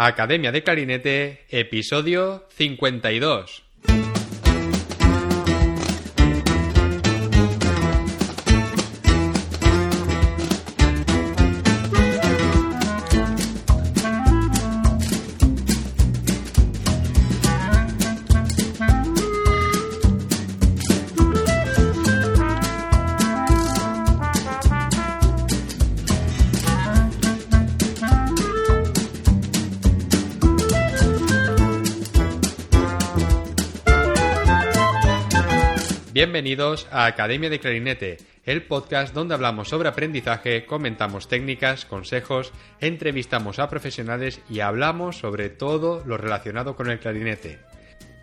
Academia de Clarinete, episodio 52. Bienvenidos a Academia de Clarinete, el podcast donde hablamos sobre aprendizaje, comentamos técnicas, consejos, entrevistamos a profesionales y hablamos sobre todo lo relacionado con el clarinete.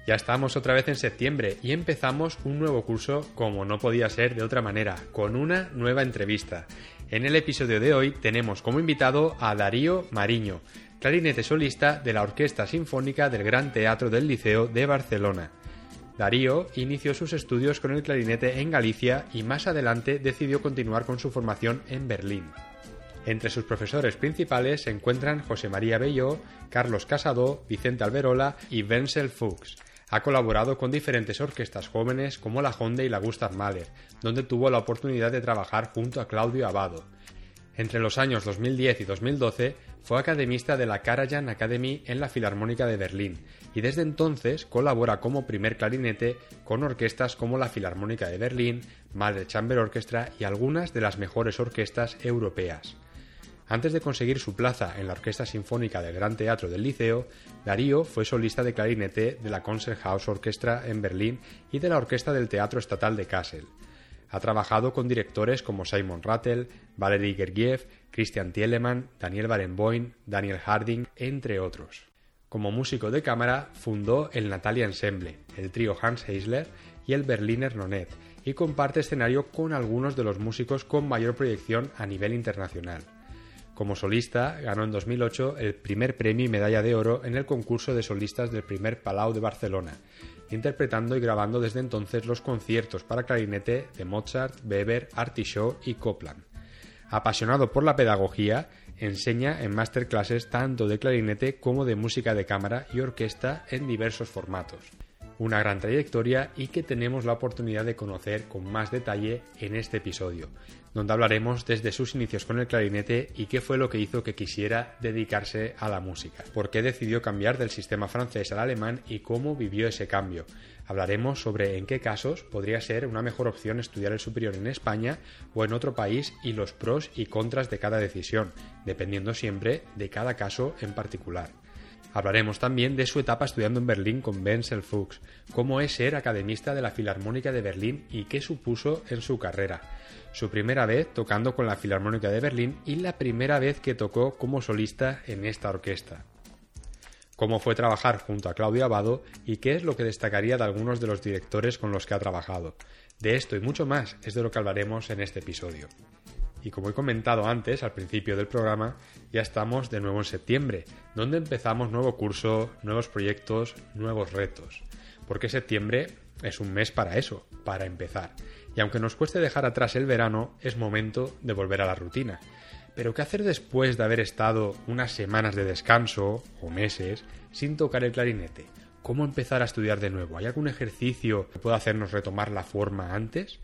Ya estamos otra vez en septiembre y empezamos un nuevo curso como no podía ser de otra manera, con una nueva entrevista. En el episodio de hoy tenemos como invitado a Darío Mariño, clarinete solista de la Orquesta Sinfónica del Gran Teatro del Liceo de Barcelona. Darío inició sus estudios con el clarinete en Galicia y más adelante decidió continuar con su formación en Berlín. Entre sus profesores principales se encuentran José María Belló, Carlos Casado, Vicente Alberola y Wenzel Fuchs. Ha colaborado con diferentes orquestas jóvenes como la Honda y la Gustav Mahler, donde tuvo la oportunidad de trabajar junto a Claudio Abado. Entre los años 2010 y 2012 fue academista de la Karajan Academy en la Filarmónica de Berlín y desde entonces colabora como primer clarinete con orquestas como la Filarmónica de Berlín, Madre Chamber Orchestra y algunas de las mejores orquestas europeas. Antes de conseguir su plaza en la Orquesta Sinfónica del Gran Teatro del Liceo, Darío fue solista de clarinete de la Concerthaus Orchestra en Berlín y de la Orquesta del Teatro Estatal de Kassel. Ha trabajado con directores como Simon Rattle, Valery Gergiev, Christian Thielemann, Daniel Barenboim, Daniel Harding, entre otros. Como músico de cámara, fundó el Natalia Ensemble, el trío Hans Eisler y el Berliner Nonet, y comparte escenario con algunos de los músicos con mayor proyección a nivel internacional. Como solista, ganó en 2008 el primer premio y medalla de oro en el concurso de solistas del primer Palau de Barcelona, interpretando y grabando desde entonces los conciertos para clarinete de Mozart, Weber, Artichaut y Copland. Apasionado por la pedagogía, enseña en masterclasses tanto de clarinete como de música de cámara y orquesta en diversos formatos una gran trayectoria y que tenemos la oportunidad de conocer con más detalle en este episodio, donde hablaremos desde sus inicios con el clarinete y qué fue lo que hizo que quisiera dedicarse a la música, por qué decidió cambiar del sistema francés al alemán y cómo vivió ese cambio. Hablaremos sobre en qué casos podría ser una mejor opción estudiar el superior en España o en otro país y los pros y contras de cada decisión, dependiendo siempre de cada caso en particular. Hablaremos también de su etapa estudiando en Berlín con Wenzel Fuchs, cómo es ser academista de la Filarmónica de Berlín y qué supuso en su carrera. Su primera vez tocando con la Filarmónica de Berlín y la primera vez que tocó como solista en esta orquesta. Cómo fue trabajar junto a Claudio Abado y qué es lo que destacaría de algunos de los directores con los que ha trabajado. De esto y mucho más es de lo que hablaremos en este episodio. Y como he comentado antes, al principio del programa, ya estamos de nuevo en septiembre, donde empezamos nuevo curso, nuevos proyectos, nuevos retos. Porque septiembre es un mes para eso, para empezar. Y aunque nos cueste dejar atrás el verano, es momento de volver a la rutina. Pero ¿qué hacer después de haber estado unas semanas de descanso, o meses, sin tocar el clarinete? ¿Cómo empezar a estudiar de nuevo? ¿Hay algún ejercicio que pueda hacernos retomar la forma antes?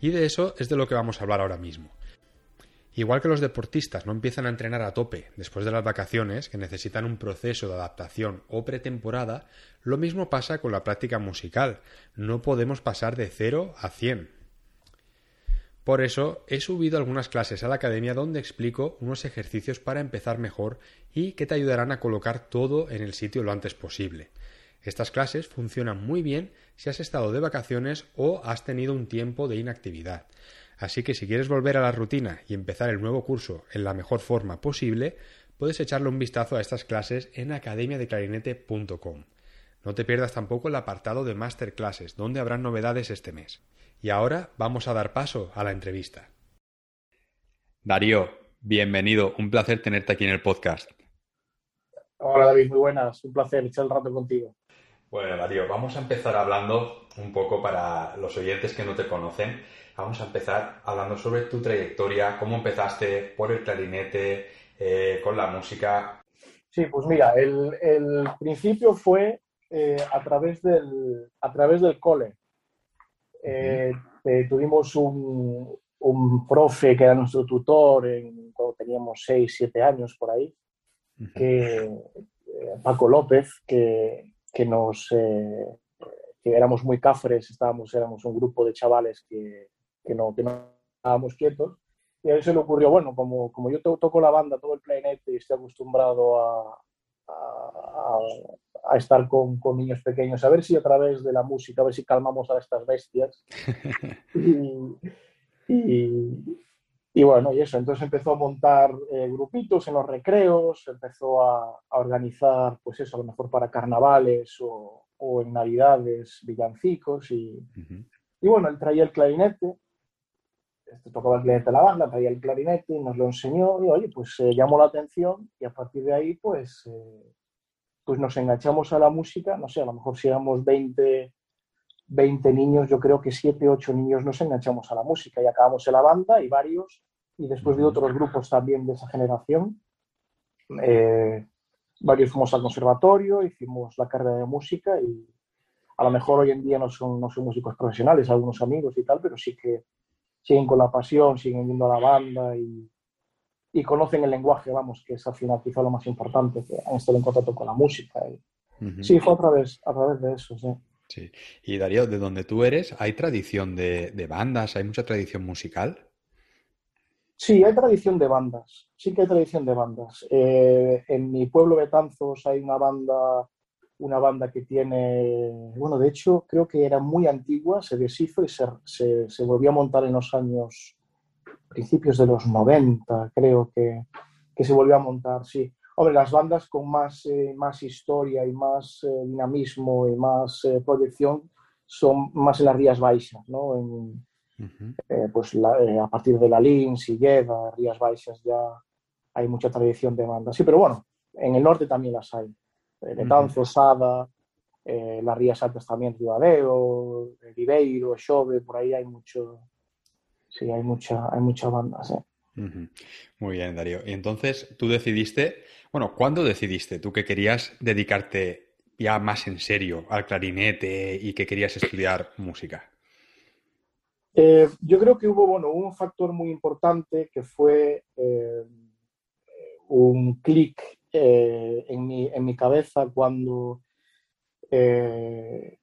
Y de eso es de lo que vamos a hablar ahora mismo. Igual que los deportistas no empiezan a entrenar a tope después de las vacaciones, que necesitan un proceso de adaptación o pretemporada, lo mismo pasa con la práctica musical. No podemos pasar de 0 a 100. Por eso he subido algunas clases a la academia donde explico unos ejercicios para empezar mejor y que te ayudarán a colocar todo en el sitio lo antes posible. Estas clases funcionan muy bien si has estado de vacaciones o has tenido un tiempo de inactividad. Así que si quieres volver a la rutina y empezar el nuevo curso en la mejor forma posible, puedes echarle un vistazo a estas clases en academiadeclarinete.com. No te pierdas tampoco el apartado de masterclasses, donde habrán novedades este mes. Y ahora vamos a dar paso a la entrevista. Darío, bienvenido. Un placer tenerte aquí en el podcast. Hola David, muy buenas. Un placer echar el rato contigo. Bueno, Darío, vamos a empezar hablando un poco para los oyentes que no te conocen Vamos a empezar hablando sobre tu trayectoria, cómo empezaste por el clarinete, eh, con la música. Sí, pues mira, el, el principio fue eh, a, través del, a través del cole. Eh, eh, tuvimos un, un, profe que era nuestro tutor en, cuando teníamos 6, 7 años por ahí, que, Paco López, que, que nos que éramos muy cafres, estábamos, éramos un grupo de chavales que, que no, que no estábamos quietos. Y a él se le ocurrió, bueno, como, como yo toco la banda, todo el planet y estoy acostumbrado a, a, a estar con, con, niños pequeños, a ver si a través de la música, a ver si calmamos a estas bestias. y, y, y, bueno, y eso, entonces empezó a montar eh, grupitos en los recreos, empezó a, a, organizar, pues eso, a lo mejor para carnavales o, o en navidades, villancicos. Y, uh -huh. y bueno, él traía el clarinete, este, tocaba el clarinete de la banda, traía el clarinete, nos lo enseñó y oye, pues eh, llamó la atención y a partir de ahí, pues... Eh, pues nos enganchamos a la música, no sé, a lo mejor si éramos 20, 20 niños, yo creo que 7, 8 niños nos enganchamos a la música y acabamos en la banda y varios, y después de otros grupos también de esa generación. Eh, varios fuimos al conservatorio, hicimos la carrera de música y a lo mejor hoy en día no son, no son músicos profesionales, algunos amigos y tal, pero sí que siguen con la pasión, siguen yendo a la banda y, y conocen el lenguaje, vamos, que es al final quizá lo más importante, que han estado en contacto con la música. Y... Uh -huh. Sí, fue a través, a través de eso, sí. sí. Y Darío, de donde tú eres, ¿hay tradición de, de, bandas? ¿Hay mucha tradición musical? Sí, hay tradición de bandas, sí que hay tradición de bandas. Eh, en mi pueblo Betanzos hay una banda, una banda que tiene, bueno, de hecho creo que era muy antigua, se deshizo y se, se, se volvió a montar en los años principios de los 90, creo que, que, se volvió a montar, sí. Hombre, las bandas con más, eh, más historia y más eh, dinamismo y más eh, proyección son más en las Rías Baixas, ¿no? En, pues la, a partir de la Lins y Lleda, Rías Baixas ya hay mucha tradición de bandas. Sí, pero bueno, en el norte también las hay. Betanzos, uh -huh. Sada, las Rías Altas también, Ribadeo, Ribeiro, Xove, por ahí hay mucho, sí, hay mucha, hay mucha banda, sí. Uh -huh. Muy bien, Darío. Y entonces tú decidiste, bueno, ¿cuándo decidiste tú que querías dedicarte ya más en serio al clarinete y que querías estudiar música? Eh, yo creo que hubo, bueno, un factor muy importante que fue eh, un clic eh, en, mi, en mi cabeza cuando eh,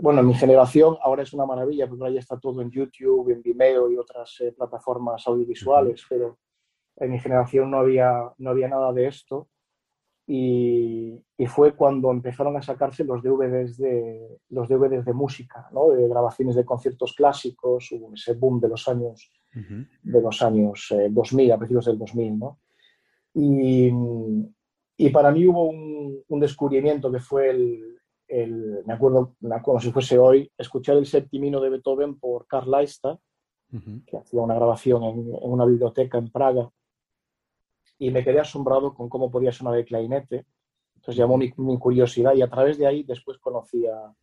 bueno, en mi generación ahora es una maravilla porque ahora ya está todo en YouTube, en Vimeo y otras eh, plataformas audiovisuales, uh -huh. pero en mi generación no había, no había nada de esto y, y, fue cuando empezaron a sacarse los DVDs de, los DVDs de música, ¿no? de grabaciones de conciertos clásicos, hubo ese boom de los años, uh -huh. de los años eh, 2000, a principios del 2000. ¿no? Y, y para mí hubo un, un descubrimiento que fue el, el, me, acuerdo, acuerdo si fuese hoy, escuchar el séptimino de Beethoven por Karl Leista, uh -huh. que hacía una grabación en, en, una biblioteca en Praga, y me quedé asombrado con cómo podía sonar el clarinete. Entonces llamó mi, mi curiosidad y a través de ahí después conocí a,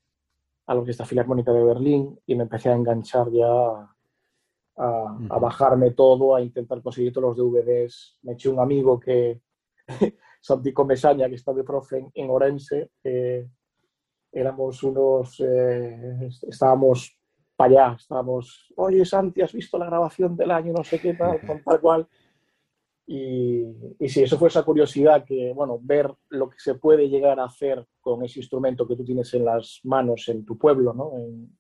a la Orquesta Filarmónica de Berlín y me empecé a enganchar ya a, a, bajarme todo, a intentar conseguir todos los DVDs. Me eché un amigo que, Santico Mesaña, que está de profe en, en Orense, eh, éramos unos, eh, estábamos para allá, estábamos, oye Santi, ¿has visto la grabación del año? No sé qué tal, con tal cual. Y, y sí, eso fue esa curiosidad que, bueno, ver lo que se puede llegar a hacer con ese instrumento que tú tienes en las manos en tu pueblo, ¿no? En,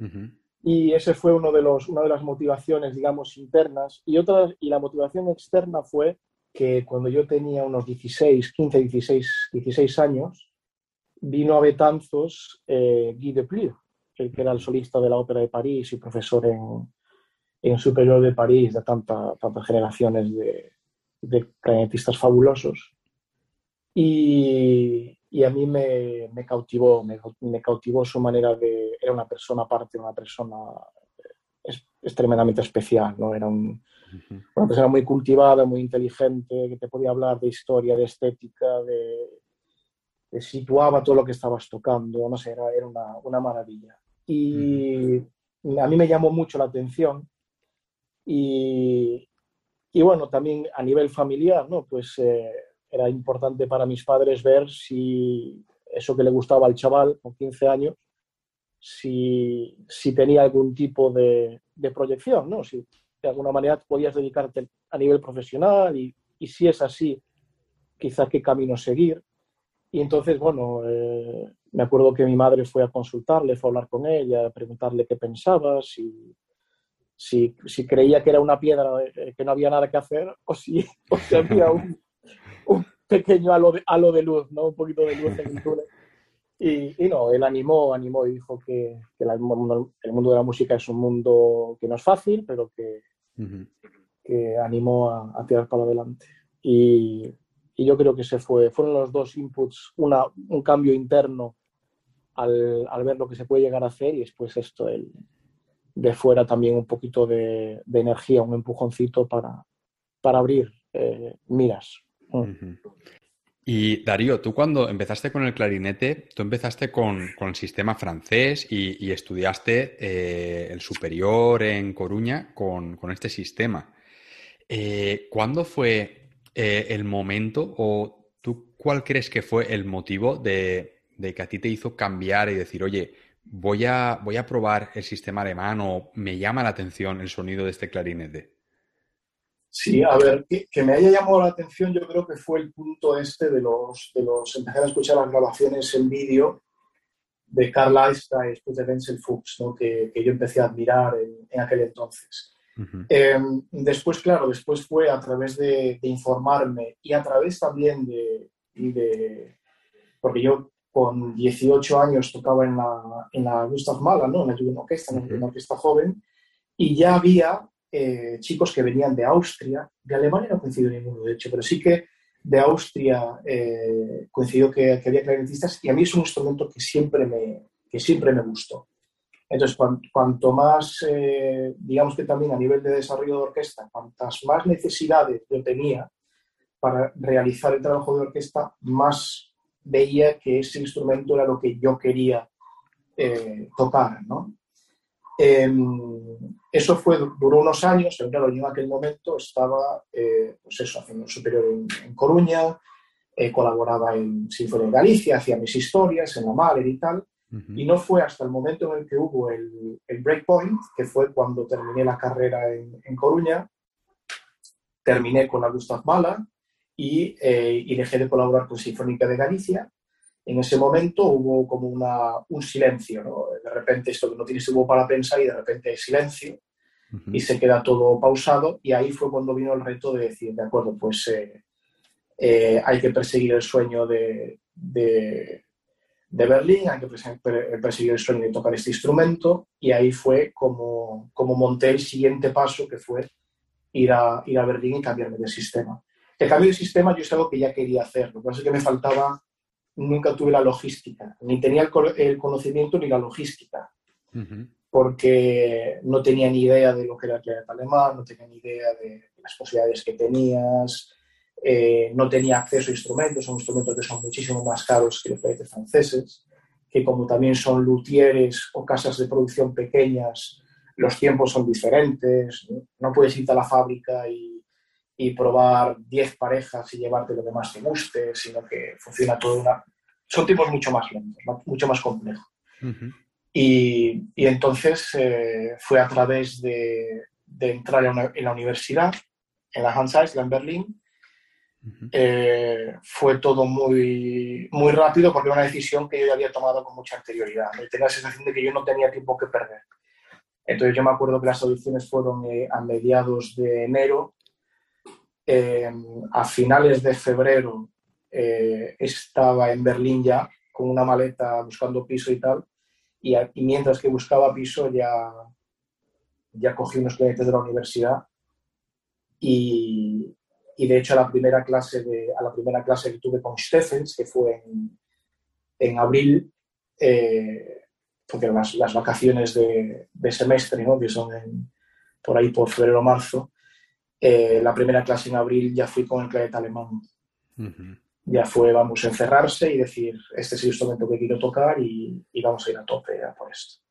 uh -huh. Y ese fue uno de los, una de las motivaciones, digamos, internas. Y, otra, y la motivación externa fue que cuando yo tenía unos 16, 15, 16, 16 años, vino a Betanzos eh, Guy Deplure, el que era el solista de la Ópera de París y profesor en, en Superior de París de tanta, tantas generaciones de, de clarinetistas fabulosos. Y, y a mí me, me cautivó, me, me, cautivó su manera de... Era una persona aparte, una persona es, es tremendamente especial, ¿no? Era un, una persona muy cultivada, muy inteligente, que te podía hablar de historia, de estética, de, te situaba todo lo que estabas tocando, no sé, era, era una, una, maravilla. Y mm. a mí me llamó mucho la atención y, y, bueno, también a nivel familiar, ¿no? Pues eh, era importante para mis padres ver si eso que le gustaba al chaval con 15 años, si, si tenía algún tipo de, de, proyección, ¿no? Si de alguna manera podías dedicarte a nivel profesional y, y si es así, quizá qué camino seguir. Y entonces, bueno, eh, me acuerdo que mi madre fue a consultarle, fue a hablar con ella, a preguntarle qué pensaba, si, si, si creía que era una piedra eh, que no había nada que hacer o si, o si había un, pequeño halo de, halo de luz, ¿no? Un poquito de luz en el túnel. Y, y, no, él animó, animó y dijo que, que la, el mundo de la música es un mundo que no es fácil, pero que, uh -huh. que animó a, a, tirar para adelante. Y, y, yo creo que se fue, fueron los dos inputs, una, un cambio interno al, al, ver lo que se puede llegar a hacer y después esto, el, de fuera también un poquito de, de energía, un empujoncito para, para abrir eh, miras. Y Darío, tú cuando empezaste con el clarinete, tú empezaste con, con el sistema francés y, y estudiaste eh, el superior en Coruña con, con este sistema. Eh, ¿Cuándo fue eh, el momento o tú cuál crees que fue el motivo de, de, que a ti te hizo cambiar y decir, oye, voy a, voy a probar el sistema alemán o me llama la atención el sonido de este clarinete? Sí, a ver, que, que, me haya llamado la atención yo creo que fue el punto este de los, de los empezar a escuchar las grabaciones en vídeo de Carl Aista y después de Denzel Fuchs, ¿no? que, que, yo empecé a admirar en, en aquel entonces. Uh -huh. eh, después, claro, después fue a través de, de, informarme y a través también de, de, porque yo con 18 años tocaba en la, en la Gustav Mahler, ¿no? en la Orquesta, uh -huh. en la orquesta joven, y ya había eh, chicos que venían de Austria, de Alemania no coincidió ninguno, de hecho, pero sí que de Austria eh, coincidió que, había clarinetistas y a mí es un instrumento que siempre me, que siempre me gustó. Entonces, cuanto, cuanto más, eh, digamos que también a nivel de desarrollo de orquesta, cuantas más necesidades yo tenía para realizar el trabajo de orquesta, más veía que ese instrumento era lo que yo quería eh, tocar, ¿no? Eh, eso fue, duró unos años, pero claro, yo en aquel momento estaba, eh, pues eso, haciendo superior en, en Coruña, eh, colaboraba en Sinfonía de Galicia, hacía mis historias en la Mahler y tal, uh -huh. y no fue hasta el momento en el que hubo el, el breakpoint, que fue cuando terminé la carrera en, en Coruña, terminé con la Gustav Mahler y, eh, y dejé de colaborar con Sinfónica de Galicia, en ese momento hubo como una, un silencio, ¿no? De repente esto que no tienes tiempo para pensar y de repente hay silencio uh -huh. y se queda todo pausado y ahí fue cuando vino el reto de decir, de acuerdo, pues eh, eh, hay que perseguir el sueño de, de, de, Berlín, hay que perseguir el sueño de tocar este instrumento y ahí fue como, como monté el siguiente paso que fue ir a, ir a Berlín y cambiarme de sistema. El cambio de sistema yo es algo que ya quería hacer, lo que pasa es que me faltaba nunca tuve la logística, ni tenía el, conocimiento ni la logística, uh -huh. porque no tenía ni idea de lo que era el clarinete alemán, no tenía ni idea de las posibilidades que tenías, eh, no tenía acceso a instrumentos, son instrumentos que son muchísimo más caros que los clarinetes franceses, que como también son luthieres o casas de producción pequeñas, los tiempos son diferentes, no, no puedes irte a la fábrica y y probar 10 parejas y llevarte lo que más te guste, sino que funciona todo una... Son tipos mucho más lentos, mucho más complejos. Uh -huh. y, y, entonces eh, fue a través de, de entrar en, una, en, la universidad, en la Hans Eisler en Berlín, uh -huh. eh, fue todo muy, muy rápido porque era una decisión que yo ya había tomado con mucha anterioridad. Me tenía la sensación de que yo no tenía tiempo que perder. Entonces yo me acuerdo que las audiciones fueron eh, a mediados de enero eh, a finales de febrero eh, estaba en Berlín ya con una maleta buscando piso y tal, y, y mientras que buscaba piso ya, ya cogí unos clientes de la universidad y, y, de hecho a la primera clase de, a la primera clase que tuve con Steffens, que fue en, en abril, eh, porque las, vacaciones de, de, semestre, ¿no? que son en, por ahí por febrero o marzo, eh, la primera clase en abril ya fui con el clarinete alemán. Uh -huh. Ya fue, vamos a encerrarse y decir, este es el instrumento que quiero tocar y, y vamos a ir a tope a por esto.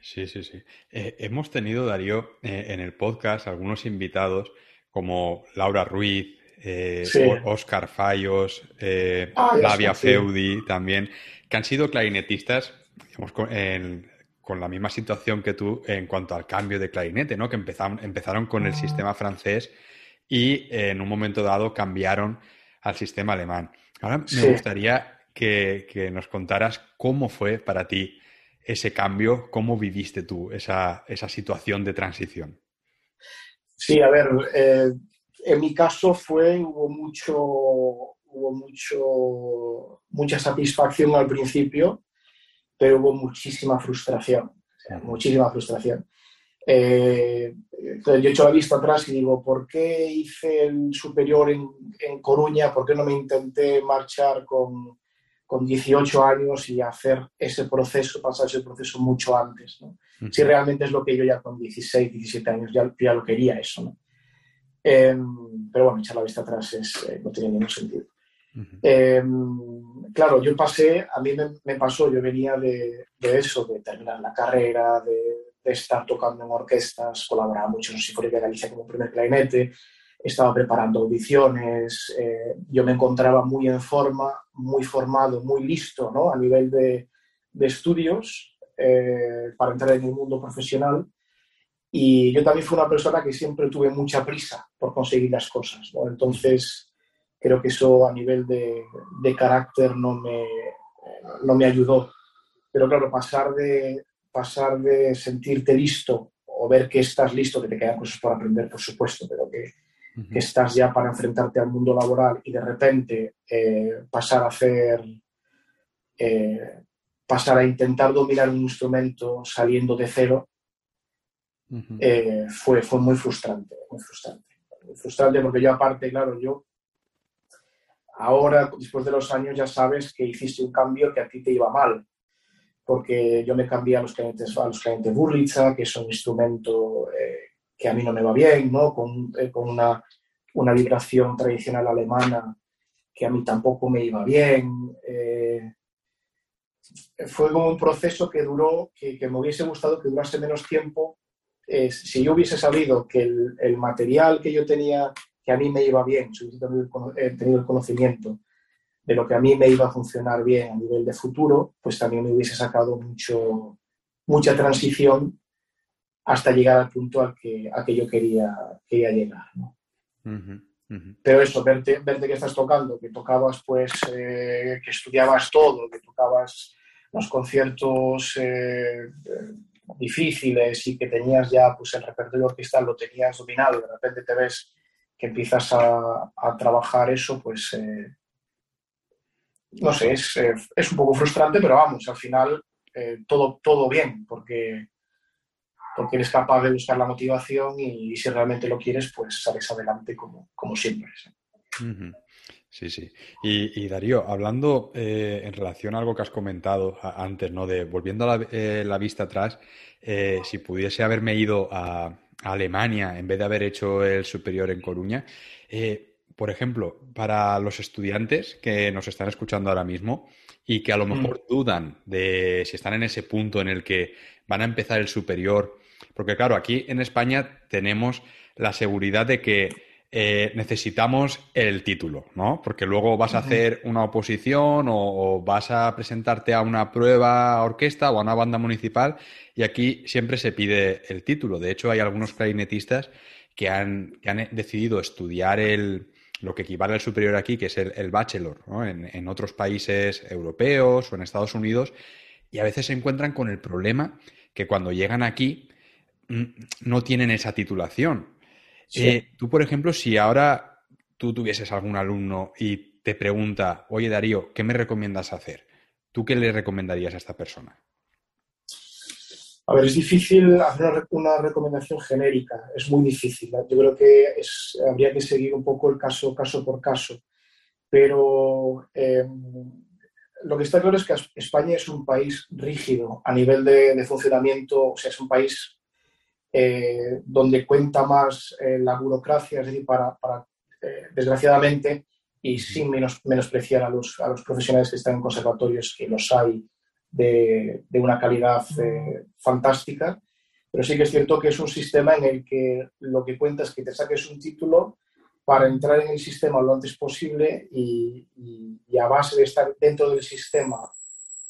Sí, sí, sí. Eh, hemos tenido, Darío, eh, en el podcast algunos invitados como Laura Ruiz, Oscar Fallos, ah, Flavia Feudi también, que han sido clarinetistas digamos, con, la misma situación que tú en cuanto al cambio de clarinete, ¿no? que empezaron, empezaron con el ah. sistema francés y en un momento dado cambiaron al sistema alemán. Ahora me gustaría que, nos contaras cómo fue para ti ese cambio, cómo viviste tú esa, situación de transición. Sí, a ver, eh, en mi caso fue, hubo mucho, hubo mucho, mucha satisfacción al principio, pero hubo muchísima frustración, muchísima frustración. Eh, yo he hecho la vista atrás y digo, ¿por qué hice el superior en, en Coruña? ¿Por qué no me intenté marchar con, con 18 años y hacer ese proceso, pasar ese proceso mucho antes? ¿no? Si realmente es lo que yo ya con 16, 17 años ya, ya lo quería eso. ¿no? Em, pero bueno, echar la vista atrás es, eh, no tiene ningún sentido. Em, claro, yo pasé, a mí me, pasó, yo venía de, eso, de terminar la carrera, de, estar tocando en orquestas, colaboraba mucho en Sinfónica de Galicia como primer clarinete, estaba preparando audiciones, eh, yo me encontraba muy en forma, muy formado, muy listo ¿no? a nivel de, de estudios eh, para entrar en el mundo profesional. Y yo también fui una persona que siempre tuve mucha prisa por conseguir las cosas. ¿no? Entonces, creo que eso a nivel de, de carácter no me, no me ayudó. Pero claro, pasar de, pasar de sentirte listo o ver que estás listo, que te quedan cosas por aprender, por supuesto, pero que, estás ya para enfrentarte al mundo laboral y de repente eh, pasar a hacer, eh, pasar a intentar dominar un instrumento saliendo de cero, eh, fue, fue muy frustrante, muy frustrante. Muy frustrante porque yo aparte, claro, yo ahora, después de los años, ya sabes que hiciste un cambio que a ti te iba mal porque yo me cambié a los clientes, a los clientes Burlitza, que es un instrumento eh, que a mí no me va bien, ¿no? con, eh, con una, una, vibración tradicional alemana que a mí tampoco me iba bien. Eh, fue como un proceso que duró, que, que, me hubiese gustado que durase menos tiempo. si yo hubiese sabido que el, el, material que yo tenía, que a mí me iba bien, si hubiese tenido el conocimiento, de lo que a mí me iba a funcionar bien a nivel de futuro, pues también me hubiese sacado mucho, mucha transición hasta llegar al punto al que, a que yo quería, quería llegar. Pero eso, verte, verte que estás tocando, que tocabas pues, eh, que estudiabas todo, que tocabas los conciertos eh, difíciles y que tenías ya pues el repertorio orquestal lo tenías dominado y de repente te ves que empiezas a, a trabajar eso, pues eh, no sé, es, eh, es, un poco frustrante, pero vamos, al final eh, todo, todo bien, porque, porque eres capaz de buscar la motivación y, si realmente lo quieres, pues sales adelante como, como siempre. ¿sí? Sí, Y, Darío, hablando en relación a algo que has comentado antes, ¿no? De volviendo a la, vista atrás, si pudiese haberme ido a, a, Alemania en vez de haber hecho el superior en Coruña, por ejemplo, para los estudiantes que nos están escuchando ahora mismo y que a lo mm. mejor dudan de si están en ese punto en el que van a empezar el superior, porque claro, aquí en España tenemos la seguridad de que eh, necesitamos el título, ¿no? Porque luego vas a hacer una oposición o, vas a presentarte a una prueba orquesta o a una banda municipal y aquí siempre se pide el título. De hecho, hay algunos clarinetistas que han decidido estudiar el, lo que equivale al superior aquí, que es el, bachelor, en, otros países europeos o en Estados Unidos, y a veces se encuentran con el problema que cuando llegan aquí mm, no tienen esa titulación. Eh, tú, por ejemplo, si ahora tú tuvieses algún alumno y te pregunta, oye Darío, ¿qué me recomiendas hacer? ¿Tú qué le recomendarías a esta persona? A ver, es difícil hacer una recomendación genérica, es muy difícil. Yo creo que habría que seguir un poco el caso, caso por caso. Pero em, lo que está claro es que España es un país rígido a nivel de, funcionamiento, o sea, es un país eh, donde cuenta más eh, la burocracia, es decir, para, eh, desgraciadamente, y sin menos, menospreciar a los, a los profesionales que están en conservatorios, que los hay de, una calidad eh, fantástica, pero sí que es cierto que es un sistema en el que lo que cuenta es que te saques un título para entrar en el sistema lo antes posible y, a base de estar dentro del sistema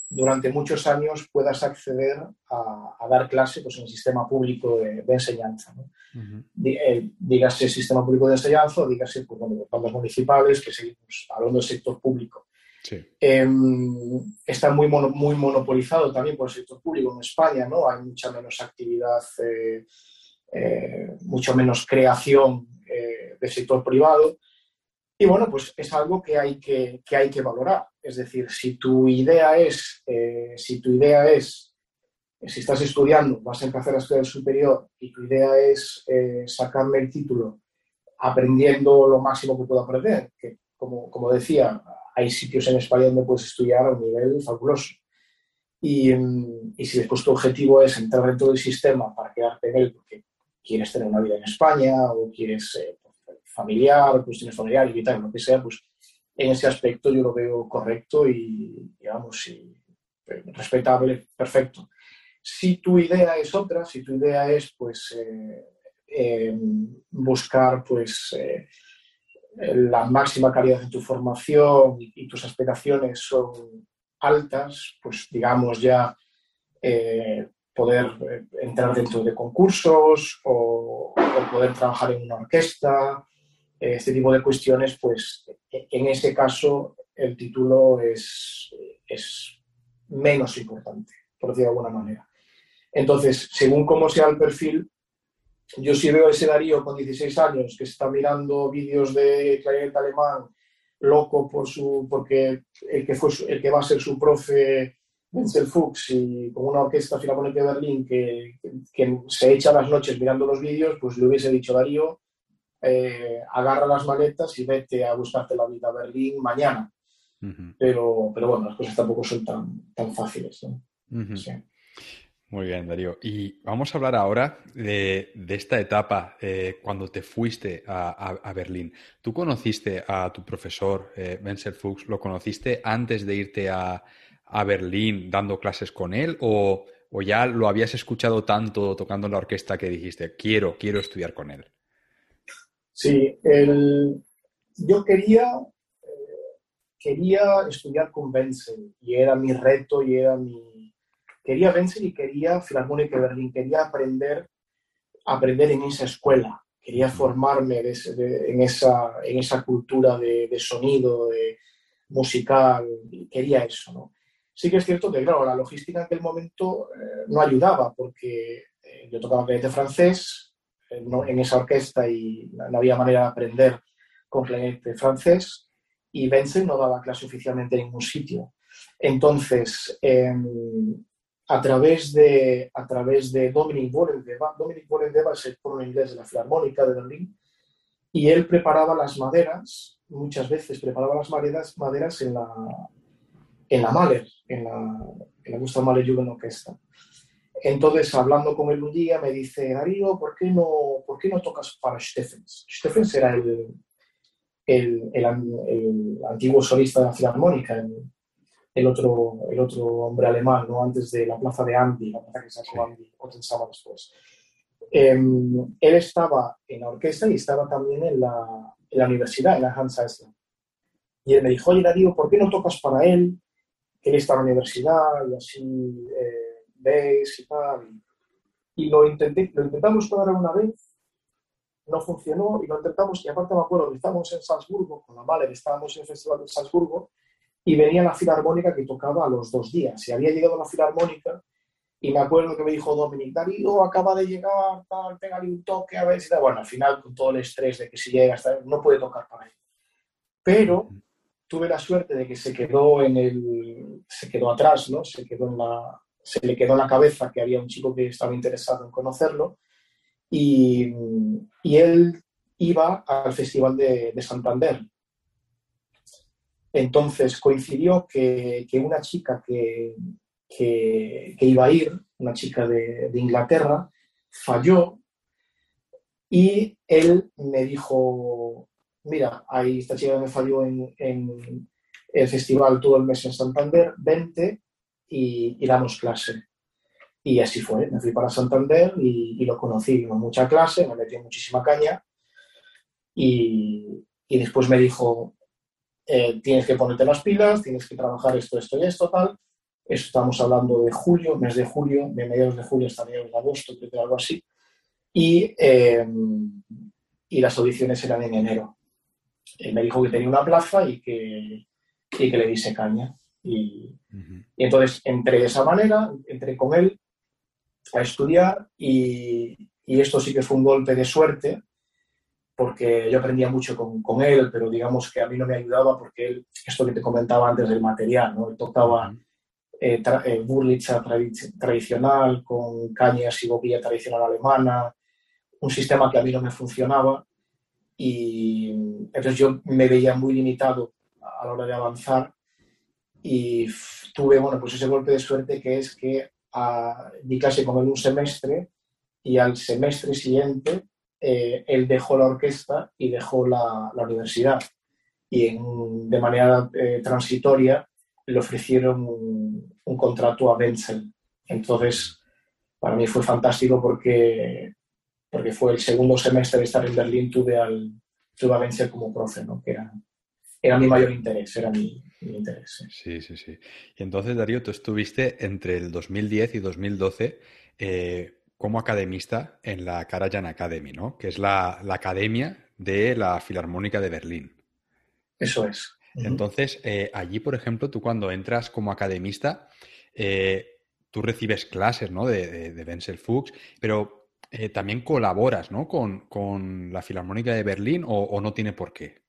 durante muchos años puedas acceder a, dar clase pues, en el sistema público de, enseñanza. ¿no? Eh, dígase sistema público de enseñanza o dígase pues, bueno, municipales, que seguimos hablando del sector público. Em, está muy, muy monopolizado también por el sector público en España, ¿no? Hay mucha menos actividad, eh, eh, mucho menos creación del sector privado. Y bueno, pues es algo que hay que, que hay que valorar. Es decir, si tu idea es, eh, si tu idea es, si estás estudiando, vas a empezar a estudiar superior y tu idea es eh, sacarme el título aprendiendo lo máximo que puedo aprender, que como, como decía, hay sitios en España donde puedes estudiar a un nivel fabuloso. Y, y, si después tu objetivo es entrar dentro del sistema para quedarte en él porque quieres tener una vida en España o quieres eh, familiar, cuestiones familiares y tal, lo que sea, pues en ese aspecto yo lo veo correcto y, digamos, y, eh, respetable, perfecto. Si tu idea es otra, si tu idea es, pues, eh, em, buscar, pues, eh, la máxima calidad de tu formación y, tus aspiraciones son altas, pues, digamos, ya poder entrar dentro de concursos o, o poder trabajar en una orquesta, este tipo de cuestiones, pues en ese caso el título es, es menos importante, por decirlo de alguna manera. Entonces, según cómo sea el perfil, yo sí veo ese Darío con 16 años que está mirando vídeos de clarinete alemán, loco por su, porque el que, fue el que va a ser su profe, Wenzel Fuchs, y con una orquesta filarmónica de Berlín que, que, se echa las noches mirando los vídeos, pues le hubiese dicho Darío, eh, agarra las maletas y vete a buscarte la vida a Berlín mañana. pero, pero bueno, las cosas tampoco son tan, tan fáciles. Muy bien, Darío. Y vamos a hablar ahora de, esta etapa eh, cuando te fuiste a, Berlín. ¿Tú conociste a tu profesor, eh, Wenzel Fuchs? ¿Lo conociste antes de irte a, Berlín dando clases con él? ¿O, ¿O, ya lo habías escuchado tanto tocando en la orquesta que dijiste, quiero, quiero estudiar con él? Sí, yo quería, eh, quería estudiar con Wenzel y era mi reto y era mi... Quería Wenzel y quería Filarmónica de Berlín, quería aprender, aprender en esa escuela, quería formarme en, esa, en esa cultura de, sonido, de musical, quería eso, ¿no? Sí que es cierto que, claro, la logística en aquel momento eh, no ayudaba porque eh, yo tocaba clarinete francés, en esa orquesta y no había manera de aprender con clarinete francés y Benson no daba clase oficialmente en ningún sitio. Entonces, em, a través de, a través de Dominic Volendeva, Dominic Volendeva es el inglés de la Filarmónica de Berlín, y él preparaba las maderas, muchas veces preparaba las maderas, maderas en la, en la Mahler, en la, en la Gustav Mahler Orquesta. Entonces, hablando con él un día, me dice, Darío, ¿por qué no, ¿por qué no tocas para Steffens? Steffens era el, el, el, antiguo solista de la Filarmónica, el, otro, el otro hombre alemán, ¿no? antes de la plaza de Andy, la plaza que sacó Andy, sábado después. Em, él estaba en la orquesta y estaba también en la, en la universidad, en la Hans Eisler. Y él me dijo, oye Darío, ¿por qué no tocas para él? Él está en la universidad y así... Eh, y tal. Y, lo, intenté, lo intentamos tocar una vez, no funcionó y lo intentamos, y aparte me acuerdo que estábamos en Salzburgo, con la Mahler, estábamos en el Festival de Salzburgo, y venía la filarmónica que tocaba a los dos días. Y había llegado la filarmónica y me acuerdo que me dijo Dominic, Darío, acaba de llegar, tal, pégale un toque, a ver si... Bueno, al final, con todo el estrés de que si llega, no puede tocar para él. Pero tuve la suerte de que se quedó en el... se quedó atrás, ¿no? Se quedó en la, se le quedó en la cabeza que había un chico que estaba interesado en conocerlo y, él iba al Festival de, Santander. Entonces coincidió que, una chica que, iba a ir, una chica de, Inglaterra, falló y él me dijo, mira, ahí esta chica me falló en, en el festival todo el mes en Santander, vente y, damos clase. Y así fue, me fui para Santander y, lo conocí, con mucha clase, me metí muchísima caña y, y después me dijo, eh, tienes que ponerte las pilas, tienes que trabajar esto, esto y esto, tal. estamos hablando de julio, mes de julio, de mediados de julio hasta mediados de agosto, creo que algo así. Y, eh, y las audiciones eran en enero. Él me dijo que tenía una plaza y que, y que le diese caña. Y, y, entonces entré de esa manera, entré con él a estudiar y, y esto sí que fue un golpe de suerte porque yo aprendía mucho con, con, él, pero digamos que a mí no me ayudaba porque él, esto que te comentaba antes del material, ¿no? Él tocaba eh, eh, burlicha tradicional con cañas y boquilla tradicional alemana, un sistema que a mí no me funcionaba y entonces yo me veía muy limitado a la hora de avanzar y tuve, bueno, pues ese golpe de suerte que es que a, di clase con él un semestre y al semestre siguiente eh, él dejó la orquesta y dejó la, la universidad. Y de manera eh, transitoria le ofrecieron un, un, contrato a Wenzel. Entonces, para mí fue fantástico porque, porque fue el segundo semestre de estar en Berlín, tuve, al, tuve a Wenzel como profe, ¿no? que era, era mi mayor interés, era mi, mi interés. Sí. sí, sí, Y entonces, Darío, tú estuviste entre el 2010 y 2012 eh, como academista en la Karajan Academy, ¿no? Que es la, la, academia de la Filarmónica de Berlín. Eso es. Entonces, eh, allí, por ejemplo, tú cuando entras como academista, eh, tú recibes clases, ¿no? De, de, de Wenzel Fuchs, pero también colaboras, ¿no? Con, con, la Filarmónica de Berlín o, o, no tiene por qué.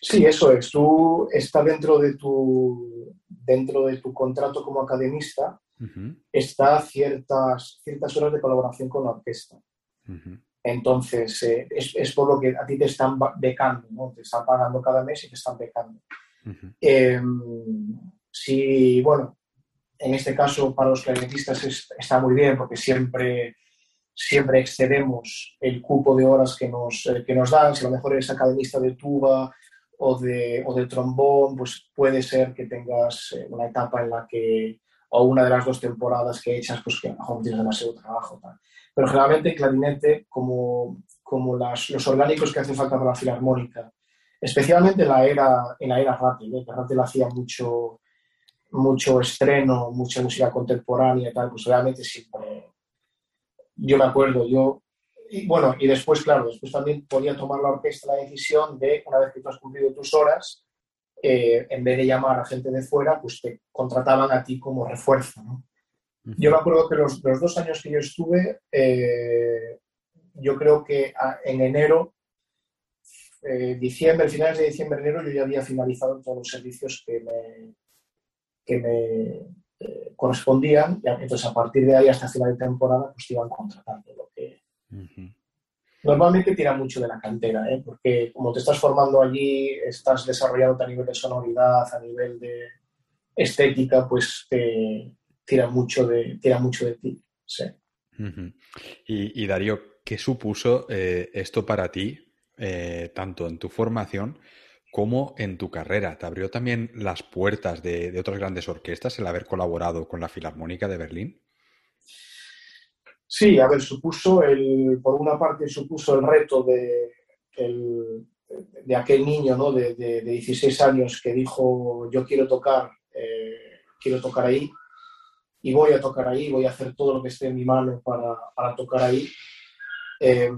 Sí, eso es. Tú estás dentro de tu, dentro de tu contrato como academista, uh -huh. está ciertas, ciertas horas de colaboración con la orquesta. Uh -huh. Entonces, eh, es, es, por lo que a ti te están becando, ¿no? Te están pagando cada mes y te están becando. Uh -huh. eh, si, bueno, en este caso para los clarinetistas es, está muy bien porque siempre, siempre excedemos el cupo de horas que nos, eh, que nos dan. Si a lo mejor eres academista de tuba o de, o de trombón, pues puede ser que tengas eh, una etapa en la que o una de las dos temporadas que echas, pues que a lo mejor tienes demasiado trabajo. Tal. Pero generalmente clarinete, como, como las, los orgánicos que hacen falta para la filarmónica, especialmente en la era, en la era Rattel, ¿eh? Rattel hacía mucho, mucho estreno, mucha música contemporánea y tal, pues realmente siempre, yo me acuerdo, yo, y bueno, y después, claro, después también podía tomar la orquesta la decisión de, una vez que tú has cumplido tus horas, eh, en vez de llamar a gente de fuera, pues te contrataban a ti como refuerzo. ¿no? Uh -huh. Yo me acuerdo que los, los, dos años que yo estuve, eh, yo creo que a, en enero, eh, diciembre, finales de diciembre, enero, yo ya había finalizado todos los servicios que me, que me eh, correspondían. Y entonces, a partir de ahí, hasta final de temporada, pues te iban contratando. Lo que, uh -huh normalmente tira mucho de la cantera, ¿eh? porque como te estás formando allí, estás desarrollando a nivel de sonoridad, a nivel de estética, pues te tira mucho de, tira mucho de ti. Sí. Uh -huh. y, y, Darío, ¿qué supuso eh, esto para ti, eh, tanto en tu formación como en tu carrera? ¿Te abrió también las puertas de, otras grandes orquestas el haber colaborado con la Filarmónica de Berlín? Sí, a ver, supuso el, por una parte supuso el reto de, de aquel niño ¿no? de, de, de, 16 años que dijo yo quiero tocar, eh, quiero tocar ahí y voy a tocar ahí, voy a hacer todo lo que esté en mi mano para, para tocar ahí. Eh,